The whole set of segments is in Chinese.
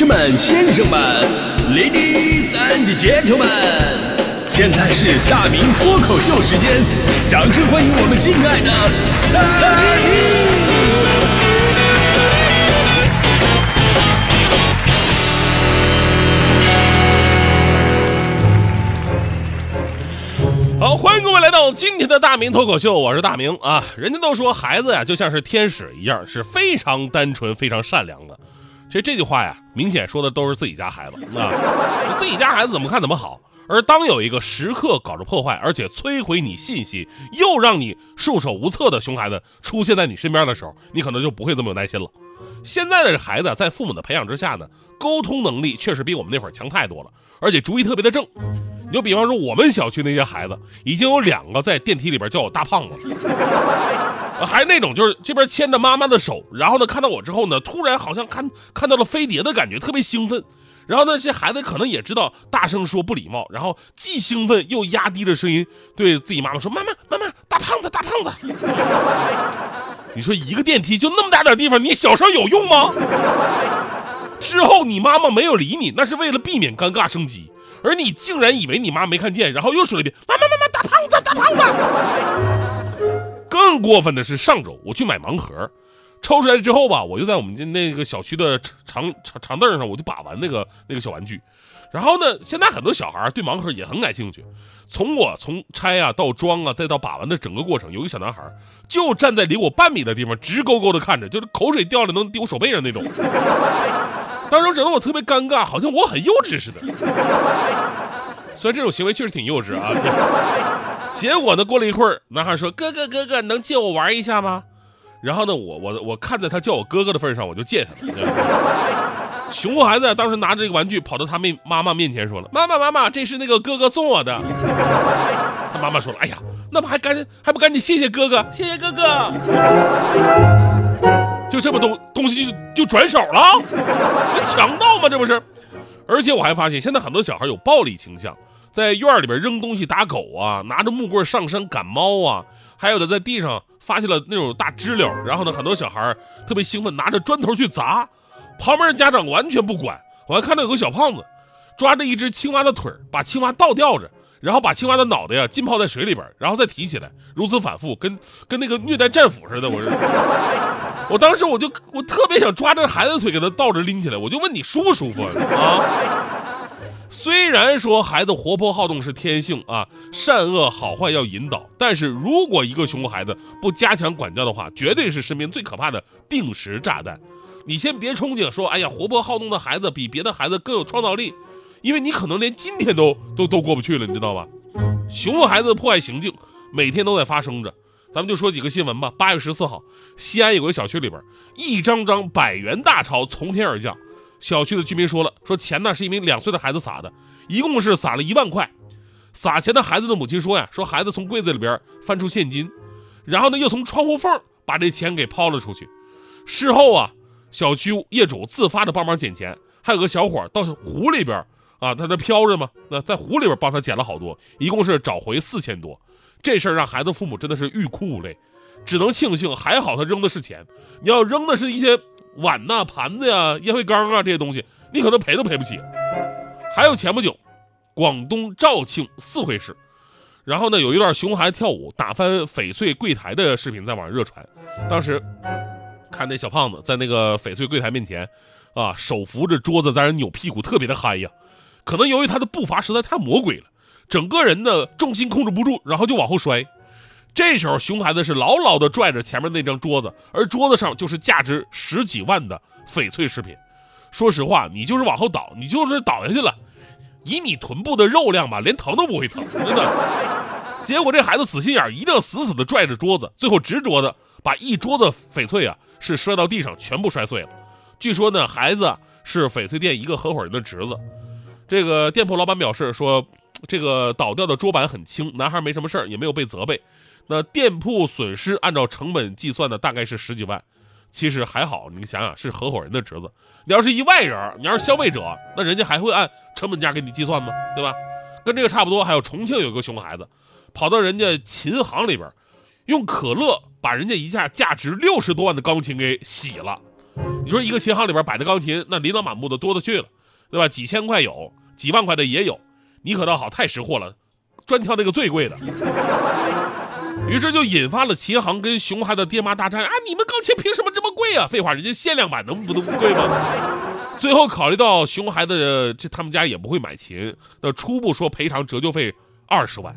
士们、先生们、Ladies and Gentlemen，现在是大明脱口秀时间，掌声欢迎我们敬爱的大明！好，欢迎各位来到今天的大明脱口秀，我是大明啊。人家都说孩子呀就像是天使一样，是非常单纯、非常善良的。其实这句话呀，明显说的都是自己家孩子啊。自己家孩子怎么看怎么好，而当有一个时刻搞着破坏，而且摧毁你信息，又让你束手无策的熊孩子出现在你身边的时候，你可能就不会这么有耐心了。现在的孩子在父母的培养之下呢，沟通能力确实比我们那会儿强太多了，而且主意特别的正。你就比方说，我们小区那些孩子，已经有两个在电梯里边叫我大胖子，还是那种就是这边牵着妈妈的手，然后呢看到我之后呢，突然好像看看到了飞碟的感觉，特别兴奋。然后那，些孩子可能也知道大声说不礼貌，然后既兴奋又压低着声音对自己妈妈说：“妈妈，妈妈，大胖子，大胖子。”你说一个电梯就那么大点地方，你小声有用吗？之后你妈妈没有理你，那是为了避免尴尬升级。而你竟然以为你妈没看见，然后又说了一遍：“妈妈妈妈，大胖子大胖子。”过分的是，上周我去买盲盒，抽出来之后吧，我就在我们那个小区的长长长凳上，我就把玩那个那个小玩具。然后呢，现在很多小孩对盲盒也很感兴趣。从我从拆啊到装啊再到把玩的整个过程，有一个小男孩就站在离我半米的地方，直勾勾的看着，就是口水掉了能滴我手背上那种。当时整得我特别尴尬，好像我很幼稚似的。虽然这种行为确实挺幼稚啊。结果呢，过了一会儿，男孩说：“哥哥哥哥，能借我玩一下吗？”然后呢，我我我看在他叫我哥哥的份上，我就借他了。熊孩子当时拿着这个玩具跑到他妹妈妈面前说了：“妈妈妈妈，这是那个哥哥送我的。”他妈妈说了：“哎呀，那不还赶紧还不赶紧谢谢哥哥，谢谢哥哥。”就这么东东西就就转手了，这强盗吗？这不是？而且我还发现，现在很多小孩有暴力倾向，在院里边扔东西打狗啊，拿着木棍上山赶猫啊，还有的在地上发现了那种大知了，然后呢，很多小孩特别兴奋，拿着砖头去砸，旁边的家长完全不管。我还看到有个小胖子抓着一只青蛙的腿把青蛙倒吊着，然后把青蛙的脑袋呀浸泡在水里边，然后再提起来，如此反复，跟跟那个虐待战俘似的。我说。我当时我就我特别想抓着孩子腿给他倒着拎起来，我就问你舒不舒服啊？虽然说孩子活泼好动是天性啊，善恶好坏要引导，但是如果一个熊孩子不加强管教的话，绝对是身边最可怕的定时炸弹。你先别憧憬说，哎呀，活泼好动的孩子比别的孩子更有创造力，因为你可能连今天都都 都过不去了，你知道吧？熊孩子破坏行径每天都在发生着。咱们就说几个新闻吧。八月十四号，西安有个小区里边，一张张百元大钞从天而降。小区的居民说了，说钱呢是一名两岁的孩子撒的，一共是撒了一万块。撒钱的孩子的母亲说呀，说孩子从柜子里边翻出现金，然后呢又从窗户缝把这钱给抛了出去。事后啊，小区业主自发的帮忙捡钱，还有个小伙到湖里边啊，他这漂着嘛，那在湖里边帮他捡了好多，一共是找回四千多。这事儿让孩子父母真的是欲哭无泪，只能庆幸还好他扔的是钱，你要扔的是一些碗呐、盘子呀、烟灰缸啊这些东西，你可能赔都赔不起。还有前不久，广东肇庆四会市，然后呢有一段熊孩子跳舞打翻翡翠柜台的视频在网上热传，当时看那小胖子在那个翡翠柜台面前，啊手扶着桌子在那扭屁股，特别的嗨呀，可能由于他的步伐实在太魔鬼了。整个人的重心控制不住，然后就往后摔。这时候，熊孩子是牢牢地拽着前面那张桌子，而桌子上就是价值十几万的翡翠饰品。说实话，你就是往后倒，你就是倒下去了。以你臀部的肉量吧，连疼都不会疼，真的。结果这孩子死心眼，一定要死死地拽着桌子，最后执着的把一桌子翡翠啊是摔到地上，全部摔碎了。据说呢，孩子是翡翠店一个合伙人的侄子。这个店铺老板表示说。这个倒掉的桌板很轻，男孩没什么事儿，也没有被责备。那店铺损失按照成本计算的大概是十几万，其实还好。你想想，是合伙人的侄子，你要是一外人，你要是消费者，那人家还会按成本价给你计算吗？对吧？跟这个差不多。还有重庆有个熊孩子，跑到人家琴行里边，用可乐把人家一架价值六十多万的钢琴给洗了。你说一个琴行里边摆的钢琴，那琳琅满目的多的去了，对吧？几千块有，几万块的也有。你可倒好，太识货了，专挑那个最贵的。于是就引发了琴行跟熊孩子爹妈大战啊！你们钢琴凭什么这么贵啊？废话，人家限量版能不能不贵吗？最后考虑到熊孩子这他们家也不会买琴，那初步说赔偿折旧费二十万。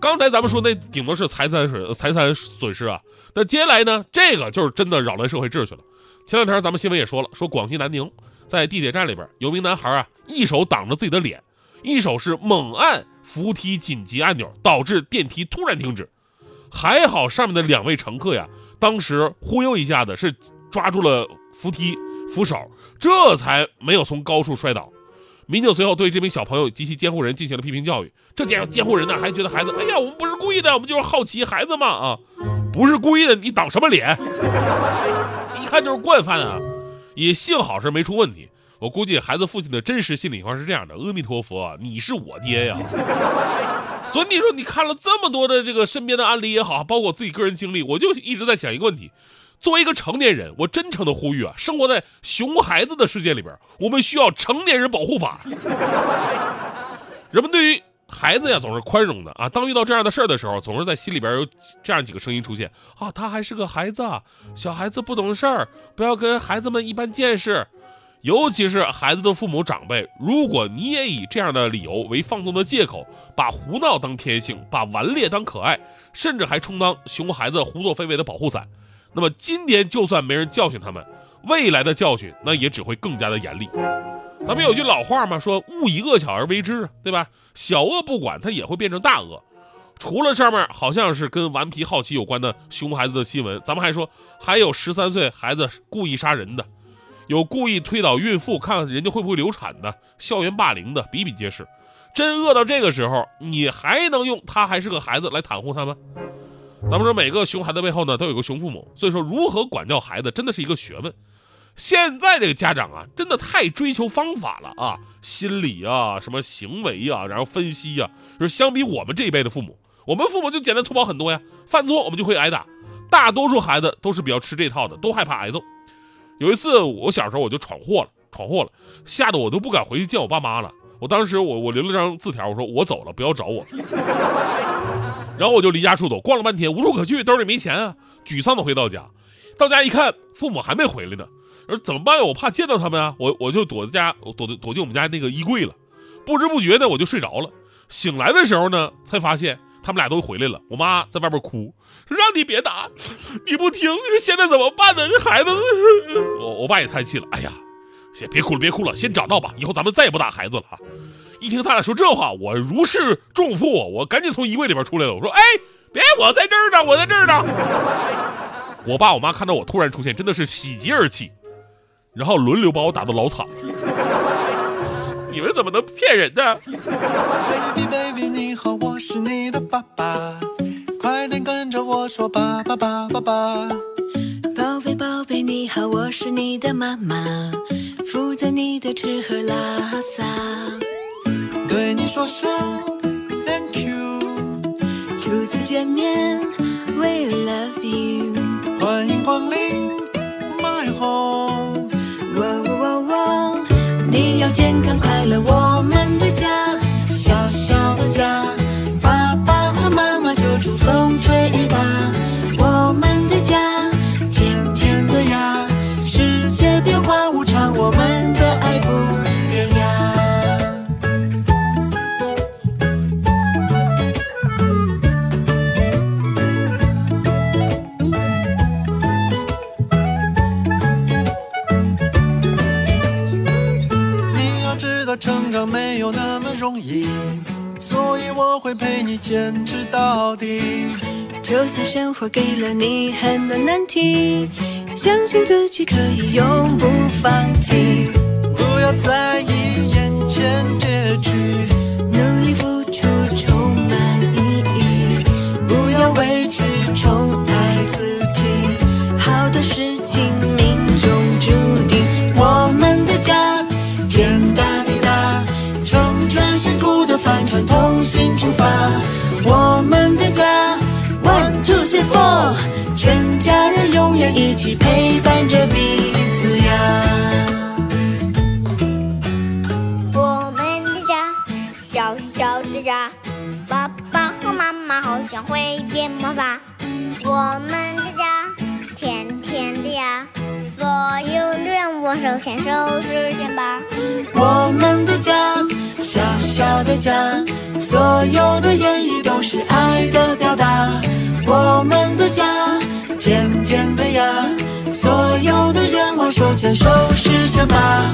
刚才咱们说那顶多是财产损财产损失啊，那接下来呢，这个就是真的扰乱社会秩序了。前两天咱们新闻也说了，说广西南宁在地铁站里边有名男孩啊，一手挡着自己的脸，一手是猛按扶梯紧急按钮，导致电梯突然停止。还好上面的两位乘客呀，当时忽悠一下子是抓住了扶梯扶手，这才没有从高处摔倒。民警随后对这名小朋友及其监护人进行了批评教育。这监监护人呢，还觉得孩子，哎呀，我们不是故意的，我们就是好奇孩子嘛啊，不是故意的，你挡什么脸？一看就是惯犯啊。也幸好是没出问题。我估计孩子父亲的真实心里话是这样的：阿弥陀佛，你是我爹呀。所以你说，你看了这么多的这个身边的案例也好，包括我自己个人经历，我就一直在想一个问题。作为一个成年人，我真诚的呼吁啊，生活在熊孩子的世界里边，我们需要成年人保护法。人们对于孩子呀总是宽容的啊，当遇到这样的事儿的时候，总是在心里边有这样几个声音出现啊，他还是个孩子，小孩子不懂事儿，不要跟孩子们一般见识。尤其是孩子的父母长辈，如果你也以这样的理由为放纵的借口，把胡闹当天性，把顽劣当可爱，甚至还充当熊孩子胡作非为的保护伞。那么今天就算没人教训他们，未来的教训那也只会更加的严厉。咱们有句老话嘛，说勿以恶小而为之，对吧？小恶不管，它也会变成大恶。除了上面好像是跟顽皮好奇有关的熊孩子的新闻，咱们还说还有十三岁孩子故意杀人的，有故意推倒孕妇看看人家会不会流产的，校园霸凌的比比皆是。真饿到这个时候，你还能用他还是个孩子来袒护他吗？咱们说每个熊孩子背后呢都有个熊父母，所以说如何管教孩子真的是一个学问。现在这个家长啊，真的太追求方法了啊，心理啊，什么行为啊，然后分析呀，就是相比我们这一辈的父母，我们父母就简单粗暴很多呀。犯错我们就会挨打，大多数孩子都是比较吃这套的，都害怕挨揍。有一次我小时候我就闯祸了，闯祸了，吓得我都不敢回去见我爸妈了。我当时我我留了张字条，我说我走了，不要找我。然后我就离家出走，逛了半天无处可去，兜里没钱啊，沮丧的回到家。到家一看，父母还没回来呢，说怎么办呀？我怕见到他们啊，我我就躲在家，躲躲进我们家那个衣柜了。不知不觉的，我就睡着了。醒来的时候呢，才发现他们俩都回来了。我妈在外边哭，说让你别打，你不听，说现在怎么办呢？这孩子，我我爸也叹气了，哎呀。先别哭了，别哭了，先找到吧。以后咱们再也不打孩子了啊。一听他俩说这话，我如释重负，我赶紧从衣柜里边出来了。我说：“哎，别，我在这儿呢，我在这儿呢。”我爸我妈看到我突然出现，真的是喜极而泣，然后轮流把我打的老惨。你们怎么能骗人呢？Baby baby 你好，我是你的爸爸，快点跟着我说爸爸爸爸爸。宝贝宝贝你好，我是你的妈妈。负责你的吃喝拉撒，对你说声 Thank you。初次见面，We love you。欢迎光临 My home。我会陪你坚持到底。就算生活给了你很多难题，相信自己可以永不放弃。不要在意眼前结局，努力付出充满意义。不要委屈，宠爱自己。好多事情命中注定，我们的家天大。同心出发，我们的家 one two three four 全家人永远一起陪伴着彼此呀。我们的家小小的家爸爸和妈妈好像会变魔法。我们手牵手实现吧。我们的家，小小的家，所有的言语都是爱的表达。我们的家，甜甜的呀，所有的愿望手牵手实现吧。